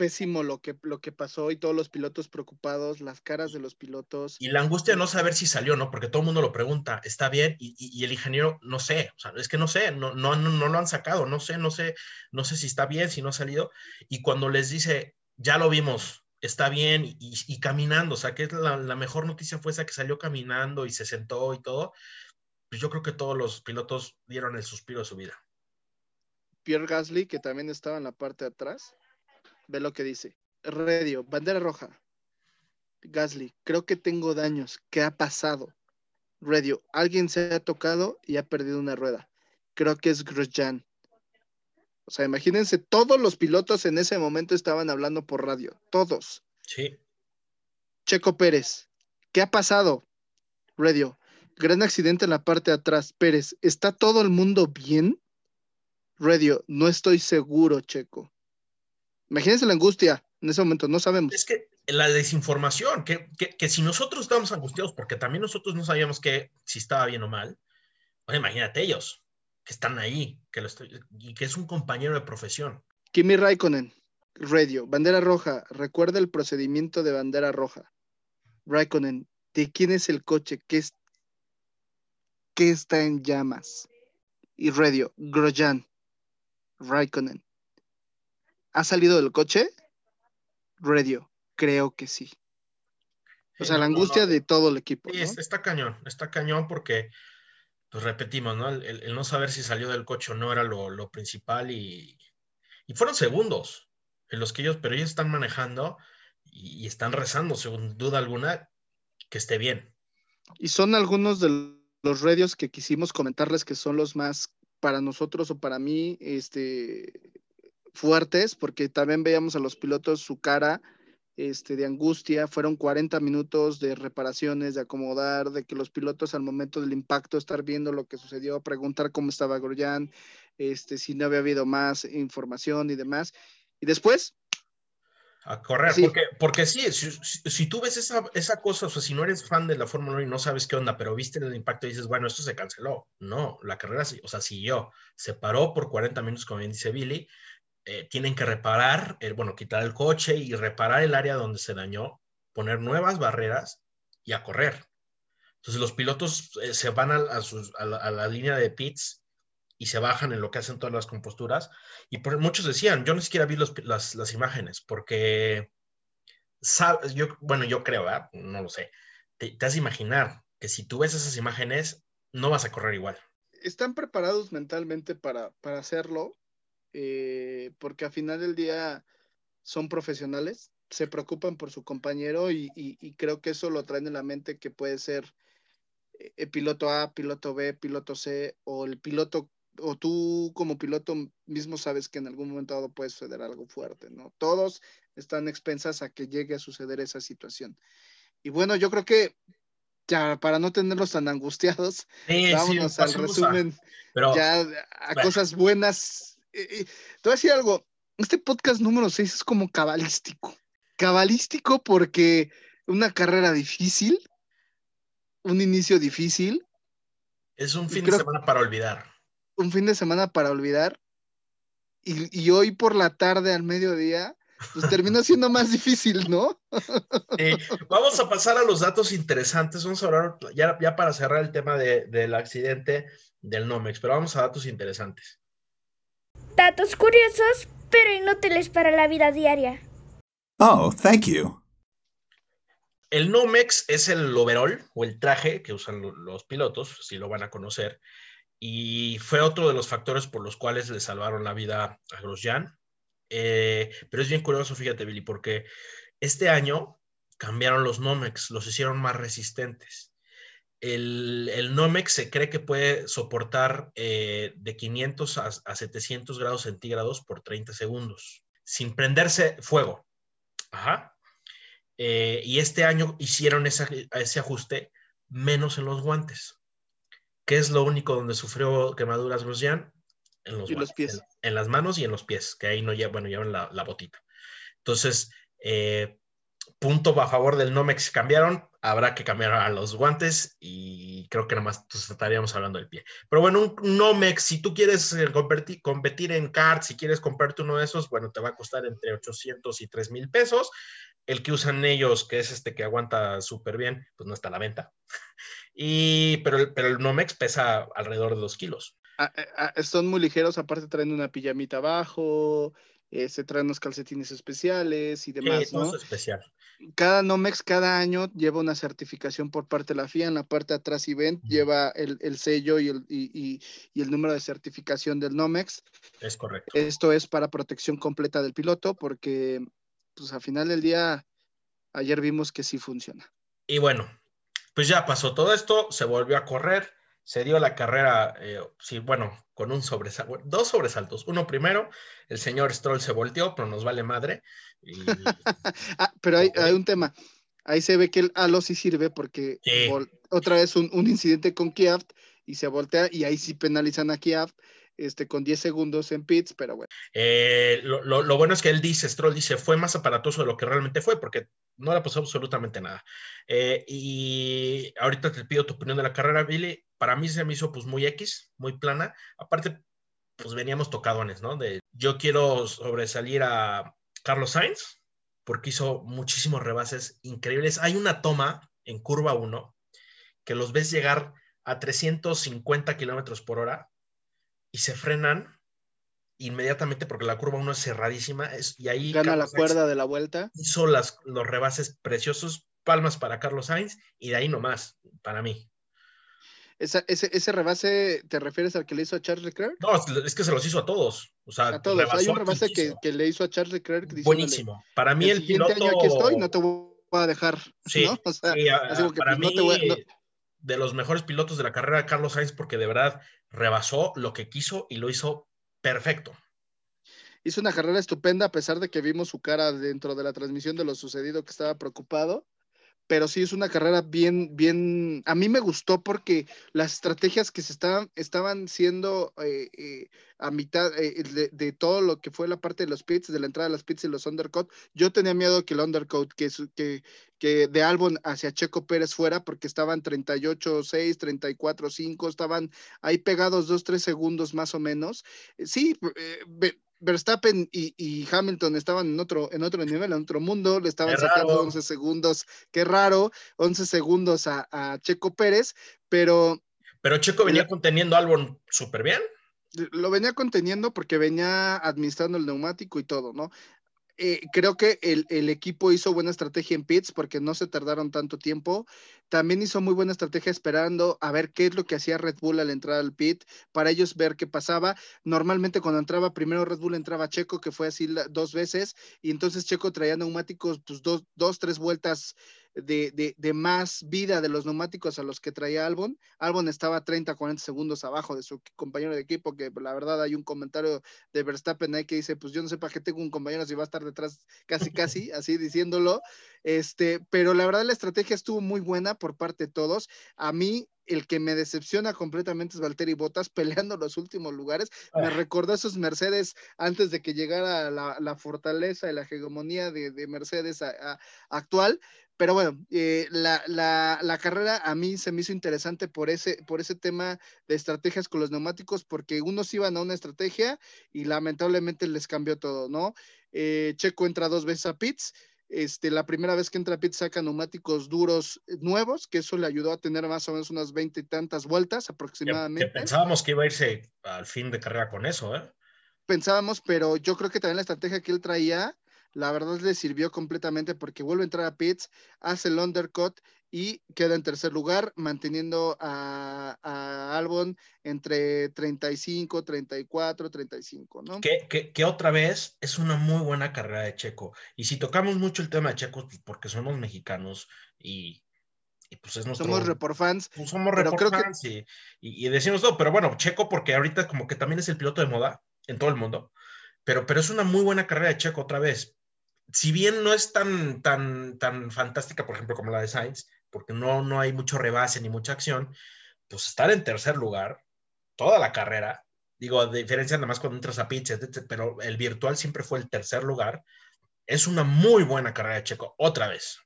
pésimo lo que, lo que pasó y todos los pilotos preocupados, las caras de los pilotos. Y la angustia de no saber si salió, ¿no? Porque todo el mundo lo pregunta, ¿está bien? Y, y, y el ingeniero, no sé, o sea, es que no sé, no, no, no, no lo han sacado, no sé, no sé, no sé si está bien, si no ha salido. Y cuando les dice, ya lo vimos, está bien y, y, caminando, o sea, que la, la, mejor noticia fue esa que salió caminando y se sentó y todo, pues yo creo que todos los pilotos dieron el suspiro de su vida. Pierre Gasly, que también estaba en la parte de atrás, ve lo que dice. Radio, bandera roja. Gasly, creo que tengo daños. ¿Qué ha pasado? Radio, alguien se ha tocado y ha perdido una rueda. Creo que es Grosjean. O sea, imagínense, todos los pilotos en ese momento estaban hablando por radio, todos. Sí. Checo Pérez, ¿qué ha pasado? Radio, gran accidente en la parte de atrás. Pérez, ¿está todo el mundo bien? Radio, no estoy seguro, Checo. Imagínense la angustia en ese momento, no sabemos. Es que la desinformación, que, que, que si nosotros estábamos angustiados, porque también nosotros no sabíamos que si estaba bien o mal, bueno, imagínate ellos, que están ahí, que lo estoy, y que es un compañero de profesión. Kimi Raikkonen, Radio, bandera roja, recuerda el procedimiento de bandera roja. Raikkonen, ¿de quién es el coche? ¿Qué, es, qué está en llamas? Y Radio, Grosjean, Raikkonen, ¿ha salido del coche? Radio, creo que sí. O sea, la no, angustia no. de todo el equipo. Sí, está cañón, está cañón porque, pues repetimos, ¿no? El no saber si salió del coche o no era lo, lo principal y, y fueron segundos en los que ellos, pero ellos están manejando y, y están rezando, sin duda alguna, que esté bien. Y son algunos de los radios que quisimos comentarles que son los más para nosotros o para mí este, fuertes, porque también veíamos a los pilotos su cara este, de angustia. Fueron 40 minutos de reparaciones, de acomodar, de que los pilotos al momento del impacto estar viendo lo que sucedió, preguntar cómo estaba Grosjean, este, si no había habido más información y demás. Y después, A correr, Sí. porque, porque sí, si, si- tú ves esa, esa cosa, o sea, si no eres fan de la Fórmula 1 y no sabes qué onda, pero viste el impacto y dices, bueno, esto se canceló. No, la carrera, o sea, siguió. Se paró por 40 minutos, como bien dice Billy. Eh, tienen que reparar, eh, bueno, quitar el coche y reparar el área donde se dañó, poner nuevas barreras y a correr. Entonces los pilotos eh, se van a, sus- a la, línea de pits y se bajan en lo que hacen todas las composturas. Y muchos decían, yo ni siquiera vi los- las, las imágenes, porque, sabes, yo, bueno, yo creo, ¿verdad? no lo sé, te, te has de imaginar que si tú ves esas imágenes, no vas a correr igual. están preparados mentalmente para, para hacerlo, eh, porque al final del día son profesionales, se preocupan por su compañero y, y- y creo que eso lo traen en la mente que puede ser eh, el piloto A, piloto B, piloto C, o el piloto, o tú como piloto mismo sabes que en algún momento dado puede suceder algo fuerte, ¿no? Todos están expensas a que llegue a suceder esa situación. Y bueno, yo creo que ya para no tenerlos tan angustiados, Sí, sí, vámonos al resumen pero ya a bueno. cosas buenas. Eh, te voy a decir algo, este podcast número 6 es como cabalístico. Cabalístico porque una carrera difícil, un inicio difícil, es un fin de semana para olvidar. un fin de semana para olvidar, y, y hoy por la tarde al mediodía, pues terminó [laughs] siendo más difícil, ¿no? Sí, vamos a pasar a los datos interesantes. Vamos a hablar ya, ya para cerrar el tema de- del accidente del Nomex, pero vamos a datos interesantes. Datos curiosos, pero inútiles para la vida diaria. Oh, thank you. El Nomex es el overall o el traje que usan lo- los pilotos, si lo van a conocer, y fue otro de los factores por los cuales le salvaron la vida a Grosjean. Eh, pero es bien curioso, fíjate, Billy, porque este año cambiaron los Nomex, los hicieron más resistentes. El, el Nomex se cree que puede soportar eh, de 500 a, a 700 grados centígrados por 30 segundos, sin prenderse fuego. Ajá. Eh, y este año hicieron esa- ese ajuste menos en los guantes, que es lo único donde sufrió quemaduras Grosjean, en los, pies. En, en las manos y en los pies, que ahí no llevan, bueno, llevan la, la botita. Entonces, eh, punto a favor del Nomex cambiaron, habrá que cambiar a los guantes y creo que nada más pues, estaríamos hablando del pie. Pero bueno, un, un Nomex, si tú quieres eh, competir, competir en kart, si quieres comprarte uno de esos, bueno, te va a costar entre 800 y 3 mil pesos. El que usan ellos, que es este que aguanta súper bien, pues no está a la venta. [laughs] Y, pero, el- pero el Nomex pesa alrededor de 2 kilos. Ah, ah, ah, son muy ligeros, aparte traen una pijamita abajo, eh, se traen unos calcetines especiales y demás, Sí, ¿no? especial. Cada Nomex cada año lleva una certificación por parte de la FIA. En la parte de atrás y ven, lleva el, el sello y el, y, y- y el número de certificación del Nomex. Es correcto. Esto es para protección completa del piloto porque, pues al final del día, ayer vimos que sí funciona. Y bueno, pues ya pasó todo esto, se volvió a correr. Se dio la carrera, eh, sí, bueno, con un sobresalto, dos sobresaltos. Uno primero, el señor Stroll se volteó, pero nos vale madre. Y, [laughs] Ah, pero hay, hay un tema. Ahí se ve que el halo sí sirve porque Sí. otra vez un, un incidente con Kiaft y se voltea y ahí sí penalizan a Kiaft este, con 10 segundos en pits, pero bueno. eh, lo, lo- lo bueno es que él dice, Stroll dice, fue más aparatoso de lo que realmente fue, porque no le pasó absolutamente nada. Eh, y ahorita te pido tu opinión de la carrera, Billy. Para mí se me hizo pues muy X, muy plana. Aparte, pues veníamos tocadones, ¿no? De yo quiero sobresalir a Carlos Sainz, porque hizo muchísimos rebases increíbles. Hay una toma en curva 1 que los ves llegar a 350 kilómetros por hora y se frenan inmediatamente porque la curva 1 es cerradísima es- y ahí Gana la Sainz cuerda de la vuelta. hizo las, los rebases preciosos, palmas para Carlos Sainz y de ahí nomás, para mí. Esa- ese, ese rebase, ¿te refieres al que le hizo a Charles Leclerc? No, es, que se los hizo a todos. O sea, A todos. Hay un rebase que, que le hizo a Charles Leclerc. Buenísimo. Para mí el, piloto... año aquí estoy, no te voy a dejar. Sí, ¿no? O sea, sí, a- así como que, para pues, no mí, te voy a- no- de los mejores pilotos de la carrera, Carlos Sainz, porque de verdad rebasó lo que quiso y lo hizo perfecto. hizo una carrera estupenda a pesar de que vimos su cara dentro de la transmisión de lo sucedido que estaba preocupado. Pero sí es una carrera bien, bien, a mí me gustó porque las estrategias que se estaban, estaban siendo eh, eh, a mitad eh, de, todo lo que fue la parte de los pits, de la entrada de los pits y los undercut, yo tenía miedo que el undercut, que, que, que de Albon hacia Checo Pérez fuera porque estaban 38-6, 34-5, estaban ahí pegados 2-3 segundos más o menos. Sí, Verstappen y, y Hamilton estaban en otro, en otro nivel, en otro mundo, le estaban sacando raro. 11 segundos, qué raro, 11 segundos a, a Checo Pérez, pero Pero Checo venía conteniendo a Albon súper bien. lo venía conteniendo porque venía administrando el neumático y todo, ¿no? Eh, creo que el, el equipo hizo buena estrategia en pits porque no se tardaron tanto tiempo. También hizo muy buena estrategia esperando a ver qué es lo que hacía Red Bull al entrar al pit, para ellos ver qué pasaba. Normalmente cuando entraba primero Red Bull entraba Checo, que fue así la- dos veces, y entonces Checo traía neumáticos, pues dos, dos tres vueltas de, de, de más vida de los neumáticos a los que traía Albon. Albon estaba 30, 40 segundos abajo de su compañero de equipo, que la verdad hay un comentario de Verstappen ahí que dice, pues yo no sé para qué tengo un compañero si va a estar detrás casi, casi, [laughs] así diciéndolo. Este, pero la verdad la estrategia estuvo muy buena por parte de todos. A mí el que me decepciona completamente es Valtteri Bottas [laughs] peleando los últimos lugares. Me Ah. recordó a esos Mercedes antes de que llegara la, la fortaleza y la hegemonía de, de Mercedes a- a- actual. Pero bueno, eh, la, la- la carrera a mí se me hizo interesante por ese, por ese tema de estrategias con los neumáticos, porque unos iban a una estrategia y lamentablemente les cambió todo, ¿no? Eh, Checo entra dos veces a pits. Este, la primera vez que entra a pits saca neumáticos duros eh, nuevos, que eso le ayudó a tener más o menos unas veinte y tantas vueltas aproximadamente. que pensábamos que iba a irse al fin de carrera con eso, ¿eh? pensábamos, pero yo creo que también la estrategia que él traía, la verdad le sirvió completamente porque vuelve a entrar a pits, hace el undercut y queda en tercer lugar, manteniendo a, a Albon entre 35, 34, 35, ¿no? Que, que, que otra vez es una muy buena carrera de Checo. Y si tocamos mucho el tema de Checo, pues porque somos mexicanos y, y pues es nuestro... Somos report fans. pues somos report que- fans y, y- y decimos todo, pero bueno, Checo porque ahorita como que también es el piloto de moda en todo el mundo, pero, pero es una muy buena carrera de Checo otra vez. Si bien no es tan, tan, tan fantástica, por ejemplo, como la de Sainz, porque no, no hay mucho rebase ni mucha acción, pues estar en tercer lugar toda la carrera, digo, a diferencia nada más cuando entras a pits, etcétera, pero el virtual siempre fue el tercer lugar, es una muy buena carrera de Checo, otra vez.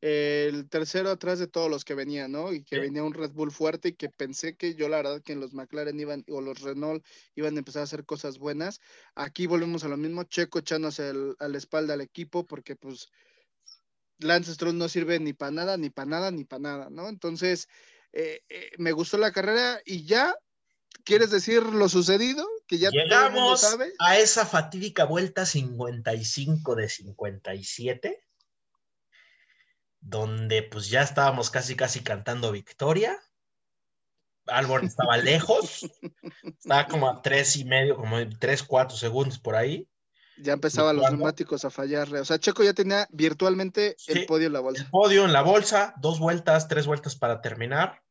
el tercero atrás de todos los que venían, ¿no? Y que Sí. venía un Red Bull fuerte y que pensé que yo la verdad que los McLaren iban o los Renault iban a empezar a hacer cosas buenas. Aquí volvemos a lo mismo, Checo echándose el- a la espalda al equipo porque pues Lance Stroll no sirve ni para nada, ni para nada, ni para nada, ¿no? Entonces, eh, eh, me gustó la carrera y ya, ¿quieres decir lo sucedido? Que ya todo el mundo Llegamos sabe. a esa fatídica vuelta 55 de 57, donde pues ya estábamos casi casi cantando victoria. Albon estaba lejos, [laughs] estaba como a tres y medio, como tres, cuatro segundos por ahí. Ya empezaban los neumáticos a fallarle. O sea, Checo ya tenía virtualmente Sí. el podio en la bolsa. El podio en la bolsa, dos vueltas, tres vueltas para terminar.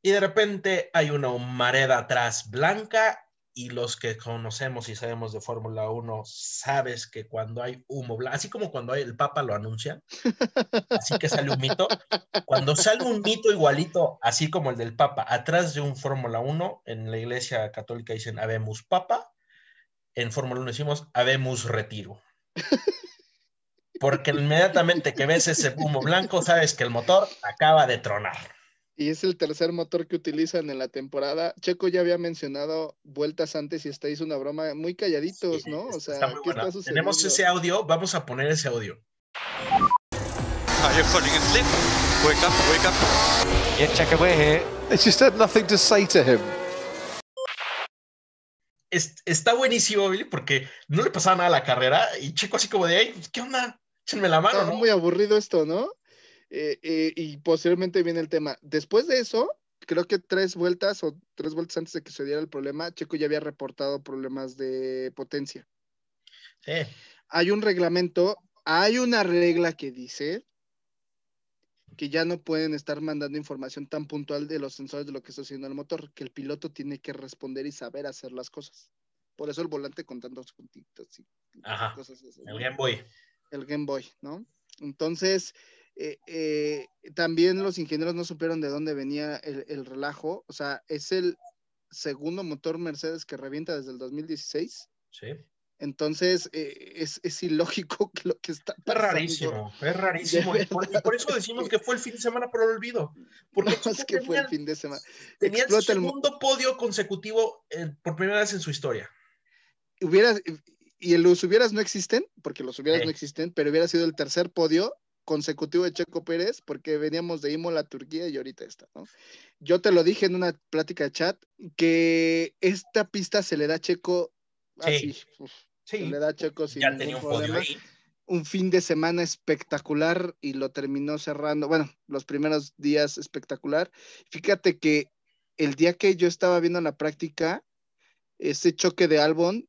y de repente hay una humareda atrás blanca y los que conocemos y sabemos de Fórmula 1 sabes que cuando hay humo blanco, así como cuando el Papa lo anuncia, así que sale un mito, cuando sale un mito igualito, así como el del Papa, atrás de un Fórmula 1, en la iglesia católica dicen Habemus Papa, en Fórmula 1 decimos Habemus Retiro. Porque inmediatamente que ves ese humo blanco, sabes que el motor acaba de tronar. Y es el tercer motor que utilizan en la temporada. Checo ya había mencionado vueltas antes y hasta hizo una broma muy calladitos, Sí, ¿no? O está sea, muy ¿qué buena. está sucediendo? Tenemos ese audio, vamos a poner ese audio. Oh, you're falling asleep. Wake up, wake up. Yeah, Checker, we're here. It's just had nothing to say to him. Es- está buenísimo, Billy, porque no le pasaba nada a la carrera y Checo así como de, "Ay, ¿qué onda? Échenme la mano, Está ¿no? muy aburrido esto, ¿no? Eh, eh, y posteriormente viene el tema. Después de eso, creo que tres vueltas o tres vueltas antes de que se diera el problema, Checo ya había reportado problemas de potencia. Sí. Hay un reglamento, hay una regla que dice que ya no pueden estar mandando información tan puntual de los sensores de lo que está haciendo el motor, que el piloto tiene que responder y saber hacer las cosas. Por eso el volante con tantos puntitos y Ajá. cosas así. El Game Boy. el Game Boy, ¿no? Entonces, eh, eh, también los ingenieros no supieron de dónde venía el, el relajo. O sea, es el segundo motor Mercedes que revienta desde el 2016. Sí. Entonces, eh, es, es ilógico [laughs] que lo que está Es pasando. rarísimo, es rarísimo. Y por, y por eso decimos que fue el fin de semana por el olvido. [laughs] Porque No, es que fue el fin de semana. tenía el segundo podio consecutivo eh, por primera vez en su historia. Hubieras, y los hubieras no existen, porque los hubieras Sí. no existen, pero hubiera sido el tercer podio consecutivo de Checo Pérez, porque veníamos de Imola, Turquía y ahorita está, ¿no? Yo te lo dije en una plática de chat, que esta pista se le da a Checo Sí. así, se le da Checo sin Ya ningún tenía un podio problema. ahí. Un fin de semana espectacular y lo terminó cerrando, bueno, los primeros días espectacular. Fíjate que el día que yo estaba viendo la práctica, ese choque de Albon,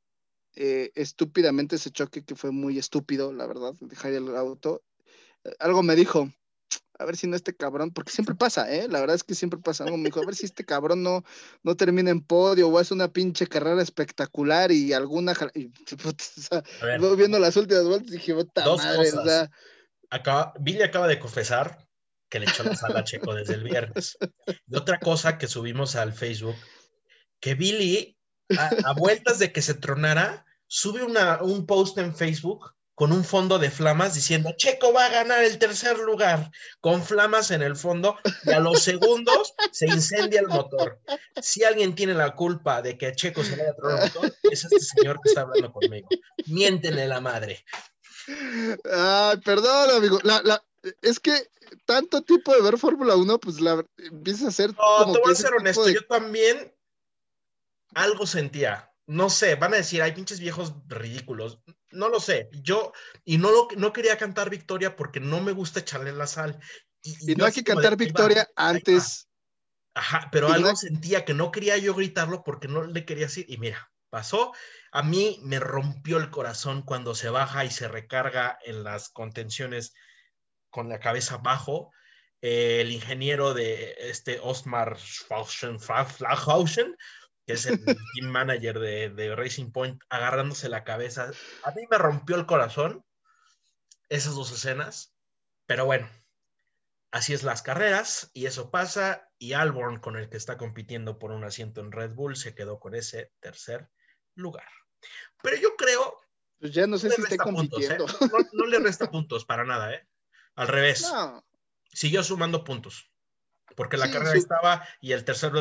eh, estúpidamente ese choque que fue muy estúpido, la verdad, dejar el auto. eh, Algo me dijo, a ver si no este cabrón, porque siempre pasa, ¿eh? La verdad es que siempre pasa. Algo me dijo, a ver si este cabrón no, no termina en podio o hace una pinche carrera espectacular y alguna. y, [laughs] o sea, viendo las últimas vueltas dije, puta Dos madre, cosas. Acaba, Billy acaba de confesar que le echó la sala a Checo desde el viernes. Y otra cosa que subimos al Facebook, que Billy, a, a vueltas de que se tronara, sube una, un post en Facebook con un fondo de flamas diciendo, Checo va a ganar el tercer lugar, con flamas en el fondo, y a los segundos se incendia el motor. Si alguien tiene la culpa de que a Checo se le haya el motor, es este señor que está hablando conmigo. Miéntele la madre. Ay, perdón, amigo. La, la, es que tanto tipo de ver Fórmula 1, pues la empieza a ser. No, como te voy a ser honesto, de- yo también algo sentía. No sé, van a decir, hay pinches viejos ridículos. No lo sé. Yo, y no, lo, no quería cantar victoria porque no me gusta echarle la sal. Y no hay que de, cantar victoria va. antes. Ajá, pero no algo hay- sentía que no quería yo gritarlo porque no le quería decir. Y mira, pasó. A mí me rompió el corazón cuando se baja y se recarga en las contenciones con la cabeza abajo. Eh, el ingeniero de este Osmar Flachhausen, que es el [laughs] team manager de, de Racing Point, agarrándose la cabeza. A mí me rompió el corazón esas dos escenas, pero bueno, así es las carreras y eso pasa y Albon con el que está compitiendo por un asiento en Red Bull se quedó con ese tercer lugar. Pero yo creo Pues ya no sé le si esté puntos, ¿eh? compitiendo. no, no le resta puntos para nada, ¿eh? Al revés, No, siguió sumando puntos, porque la Sí, carrera estaba y el tercer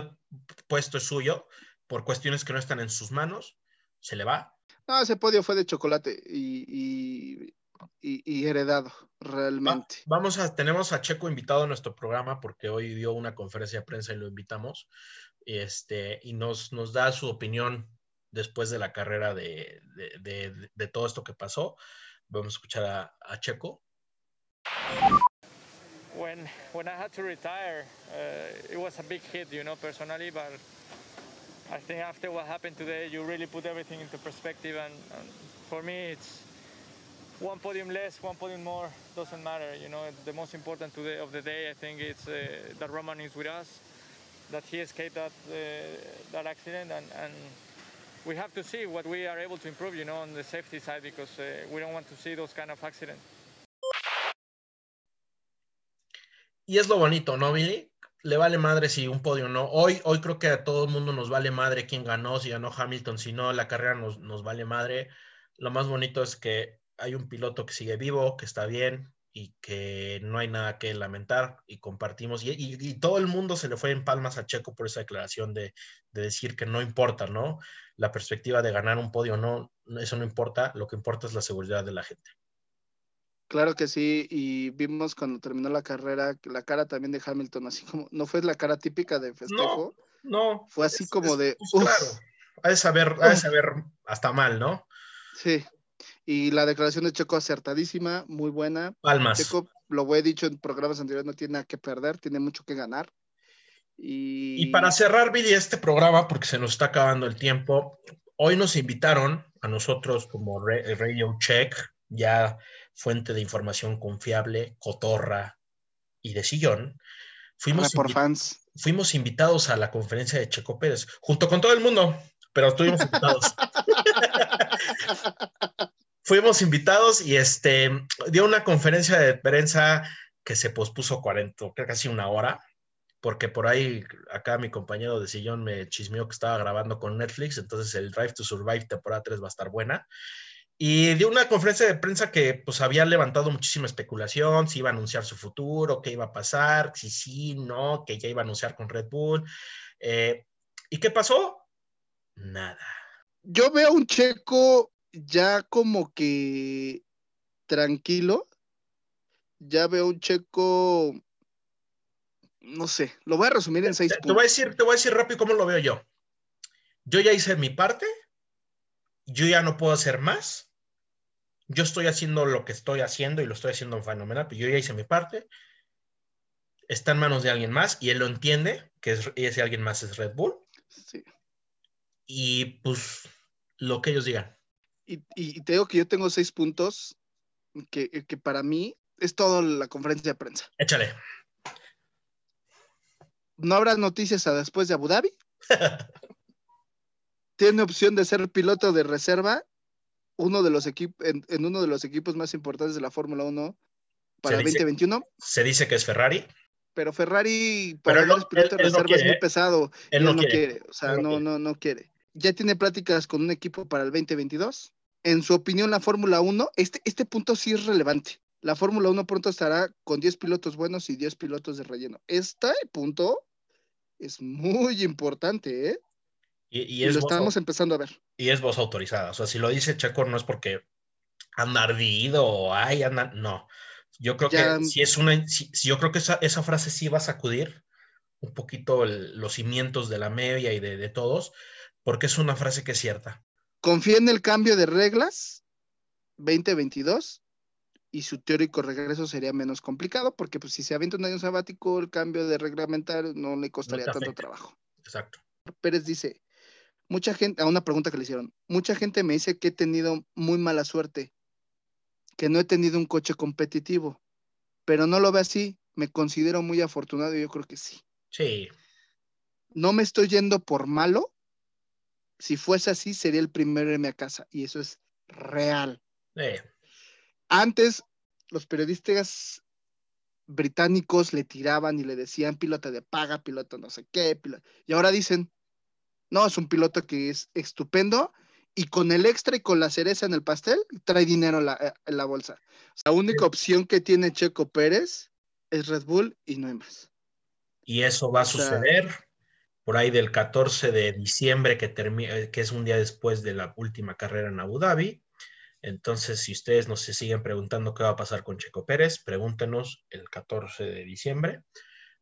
puesto es suyo por cuestiones que no están en sus manos, se le va. no, ese podio fue de chocolate y, y, y- y heredado, realmente. Vamos a, tenemos a Checo invitado a nuestro programa porque hoy dio una conferencia de prensa y lo invitamos. Este, y nos, nos da su opinión después de la carrera de, de, de- de todo esto que pasó. Vamos a escuchar a, a Checo. When when I had to retire, uh, it was a big hit, you know, personally. But I think after what happened today, you really put everything into perspective. And, and for me, it's one podium less, one podium more doesn't matter. You know, the most important today of the day, I think, it's uh, that Roman is with us. that he escaped that uh, that accident, and, and we have to see what we are able to improve, you know, on the safety side because uh, we don't want to see those kind of accidents. Y es lo bonito, ¿no, Billy? Le vale madre si un podio no. Hoy, hoy creo que a todo el mundo nos vale madre quién ganó, si ganó Hamilton, si no, la carrera nos, nos vale madre. Lo más bonito es que hay un piloto que sigue vivo, que está bien y que no hay nada que lamentar y compartimos. Y, y, todo el mundo se le fue en palmas a Checo por esa declaración de, de, decir que no importa, ¿no? La perspectiva de ganar un podio, no, eso no importa, lo que importa es la seguridad de la gente. Claro que sí, y vimos cuando terminó la carrera la cara también de Hamilton, así como, no fue la cara típica de festejo. No, no fue así es, como es, de. Pues, claro, ha de saber, ha de saber hasta mal, ¿no? Sí, y la declaración de Checo acertadísima, muy buena. Palmas. Checo, lo he dicho en programas anteriores, no tiene nada que perder, tiene mucho que ganar. Y... y para cerrar, Billy, este programa, porque se nos está acabando el tiempo, hoy nos invitaron a nosotros como Radio Check, ya fuente de información confiable, cotorra y de sillón. Fuimos, por fans. fuimos invitados a la conferencia de Checo Pérez, junto con todo el mundo, pero estuvimos invitados. [laughs] fuimos invitados y este dio una conferencia de prensa que se pospuso 40, casi una hora, porque por ahí acá mi compañero de sillón me chismeó que estaba grabando con Netflix, entonces el Drive to Survive temporada 3 va a estar buena. Y dio una conferencia de prensa que pues había levantado muchísima especulación, si iba a anunciar su futuro, qué iba a pasar, si sí, no, que ya iba a anunciar con Red Bull. Eh, ¿Y qué pasó? Nada. Yo veo un checo ya como que tranquilo. Ya veo un checo, no sé, lo voy a resumir en seis te, puntos. Te voy, a decir, te voy a decir rápido cómo lo veo yo. Yo ya hice mi parte, yo ya no puedo hacer más. Yo estoy haciendo lo que estoy haciendo y lo estoy haciendo fenomenal, pero yo ya hice mi parte. Está en manos de alguien más y él lo entiende, que es, ese alguien más es Red Bull. Sí. Y pues lo que ellos digan. Y, y, te digo que yo tengo seis puntos que, que para mí es toda la conferencia de prensa. Échale. No habrá noticias a después de Abu Dhabi. [laughs] Tiene opción de ser piloto de reserva uno de los en, en, uno de los equipos más importantes de la Fórmula 1 para se el dice, 2021. Se dice que es Ferrari. Pero Ferrari para Pero él, piloto él, de reserva no quiere, es muy pesado. Él, él no, no quiere. quiere. O sea, no, no, no quiere. Ya tiene prácticas con un equipo para el 2022. En su opinión, la Fórmula 1, este, este punto sí es relevante. La Fórmula 1 pronto estará con 10 pilotos buenos y 10 pilotos de relleno. Este punto es muy importante, ¿eh? Y, y, y es lo voz, estamos empezando a ver. Y es voz autorizada. O sea, si lo dice Checo no es porque anda ardido o ay, anda. No. Yo creo ya, que si es una. Si, yo creo que esa, esa, frase sí va a sacudir un poquito el, los cimientos de la media y de, de, todos, porque es una frase que es cierta. Confía en el cambio de reglas 2022 y su teórico regreso sería menos complicado, porque pues, si se avienta un año sabático, el cambio de reglamentario no le costaría no tanto trabajo. Exacto. Pérez dice, mucha gente, a una pregunta que le hicieron, mucha gente me dice que he tenido muy mala suerte, que no he tenido un coche competitivo, pero no lo ve así, me considero muy afortunado y yo creo que sí. Sí. No me estoy yendo por malo, si fuese así sería el primero en mi casa y eso es real. Eh. Antes los periodistas británicos le tiraban y le decían piloto de paga, piloto no sé qué, piloto. y ahora dicen, no, es un piloto que es estupendo y con el extra y con la cereza en el pastel trae dinero en la, en la bolsa. La única opción que tiene Checo Pérez es Red Bull y no hay más. Y eso va a suceder o sea, por ahí del 14 de diciembre, que, que es un día después de la última carrera en Abu Dhabi. Entonces, si ustedes nos siguen preguntando qué va a pasar con Checo Pérez, pregúntenos el 14 de diciembre,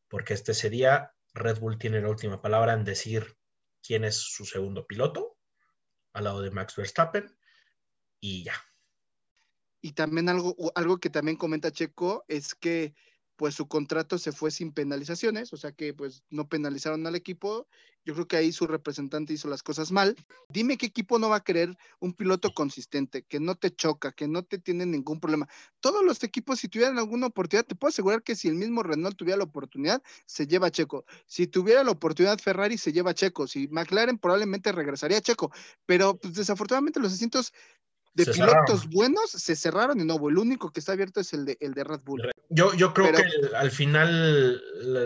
porque este ese día Red Bull tiene la última palabra en decir quién es su segundo piloto, al lado de Max Verstappen, y ya. Y también algo, algo que también comenta Checo es que pues su contrato se fue sin penalizaciones, o sea que pues no penalizaron al equipo. Yo creo que ahí su representante hizo las cosas mal. Dime qué equipo no va a querer un piloto consistente, que no te choca, que no te tiene ningún problema. Todos los equipos, si tuvieran alguna oportunidad, te puedo asegurar que si el mismo Renault tuviera la oportunidad, se lleva a Checo. Si tuviera la oportunidad Ferrari, se lleva a Checo. Si McLaren probablemente regresaría a Checo. Pero pues, desafortunadamente los asientos de Se pilotos cerraron. buenos se cerraron y no, el único que está abierto es el de, el de Red Bull. Yo, yo creo Pero- que el- al final la,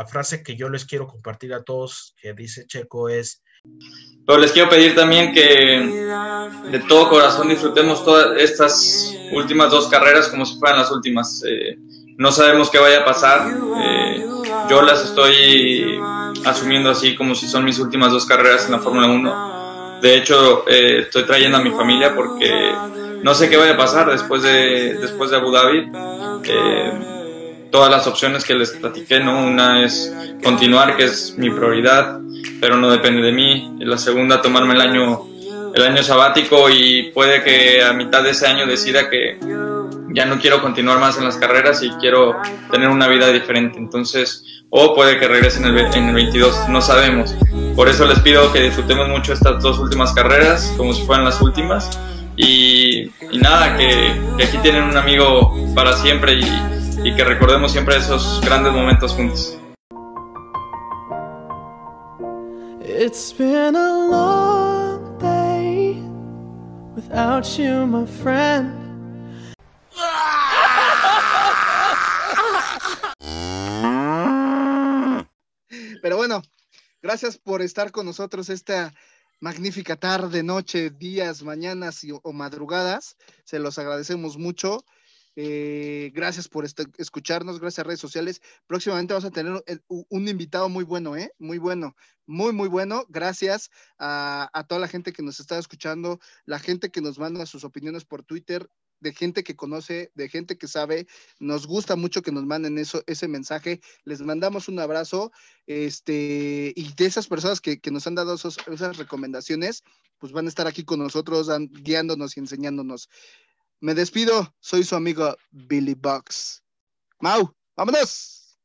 la frase que yo les quiero compartir a todos que dice Checo es Pero les quiero pedir también que de todo corazón disfrutemos todas estas últimas dos carreras como si fueran las últimas. Eh, no sabemos qué vaya a pasar. eh, yo las estoy asumiendo así como si son mis últimas dos carreras en la Fórmula 1. De hecho, eh, estoy trayendo a mi familia porque no sé qué vaya a pasar después de, después de Abu Dhabi. Eh, todas las opciones que les platiqué, ¿no? Una es continuar, que es mi prioridad, pero no depende de mí. La segunda, tomarme el año, el año sabático y puede que a mitad de ese año decida que ya no quiero continuar más en las carreras y quiero tener una vida diferente. Entonces, o puede que regrese en el, ve- en el 22, no sabemos. Por eso les pido que disfrutemos mucho estas dos últimas carreras, como si fueran las últimas. Y, y nada, que, que aquí tienen un amigo para siempre y, y que recordemos siempre esos grandes momentos juntos. It's been a long day without you, my friend. Pero bueno, gracias por estar con nosotros esta magnífica tarde, noche, días, mañanas y- o madrugadas. Se los agradecemos mucho. Eh, gracias por este- escucharnos, gracias a redes sociales. Próximamente vamos a tener un invitado muy bueno, ¿eh? Muy bueno, muy, muy bueno. Gracias a toda la gente que nos está escuchando, la gente que nos manda sus opiniones por Twitter, de gente que conoce, de gente que sabe. Nos gusta mucho que nos manden eso, ese mensaje. Les mandamos un abrazo. Este, y de esas personas que, que nos han dado esos- esas recomendaciones, pues van a estar aquí con nosotros, guiándonos y enseñándonos. Me despido, soy su amigo Billy Box. Mau, vámonos.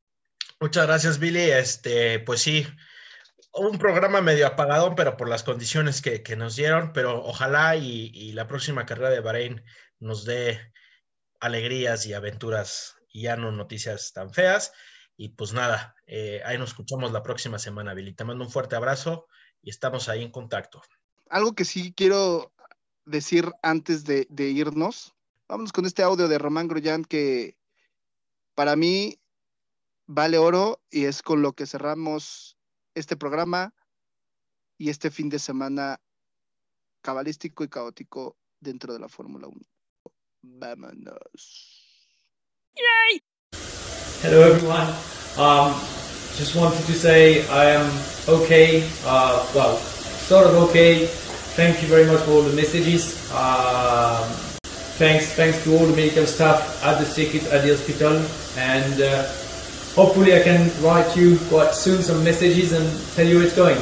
Muchas gracias, Billy. Este, pues sí, un programa medio apagado, pero por las condiciones que, que nos dieron, pero ojalá y, la próxima carrera de Bahrein nos dé alegrías y aventuras y ya no noticias tan feas. Y pues nada, eh, ahí nos escuchamos la próxima semana, Billy. Te mando un fuerte abrazo y estamos ahí en contacto. Algo que sí quiero decir antes de, irnos. Vámonos con este audio de Román Groyan que para mí vale oro y es con lo que cerramos este programa y este fin de semana cabalístico y caótico dentro de la Fórmula 1. Vámonos. Yay! Hello everyone. Um, just wanted to say I am okay. Uh, well, sort of okay. Thank you very much for all the messages. Um, thanks, thanks to all the medical staff at the circuit, at the hospital, and uh, hopefully I can write you quite soon some messages and tell you it's going.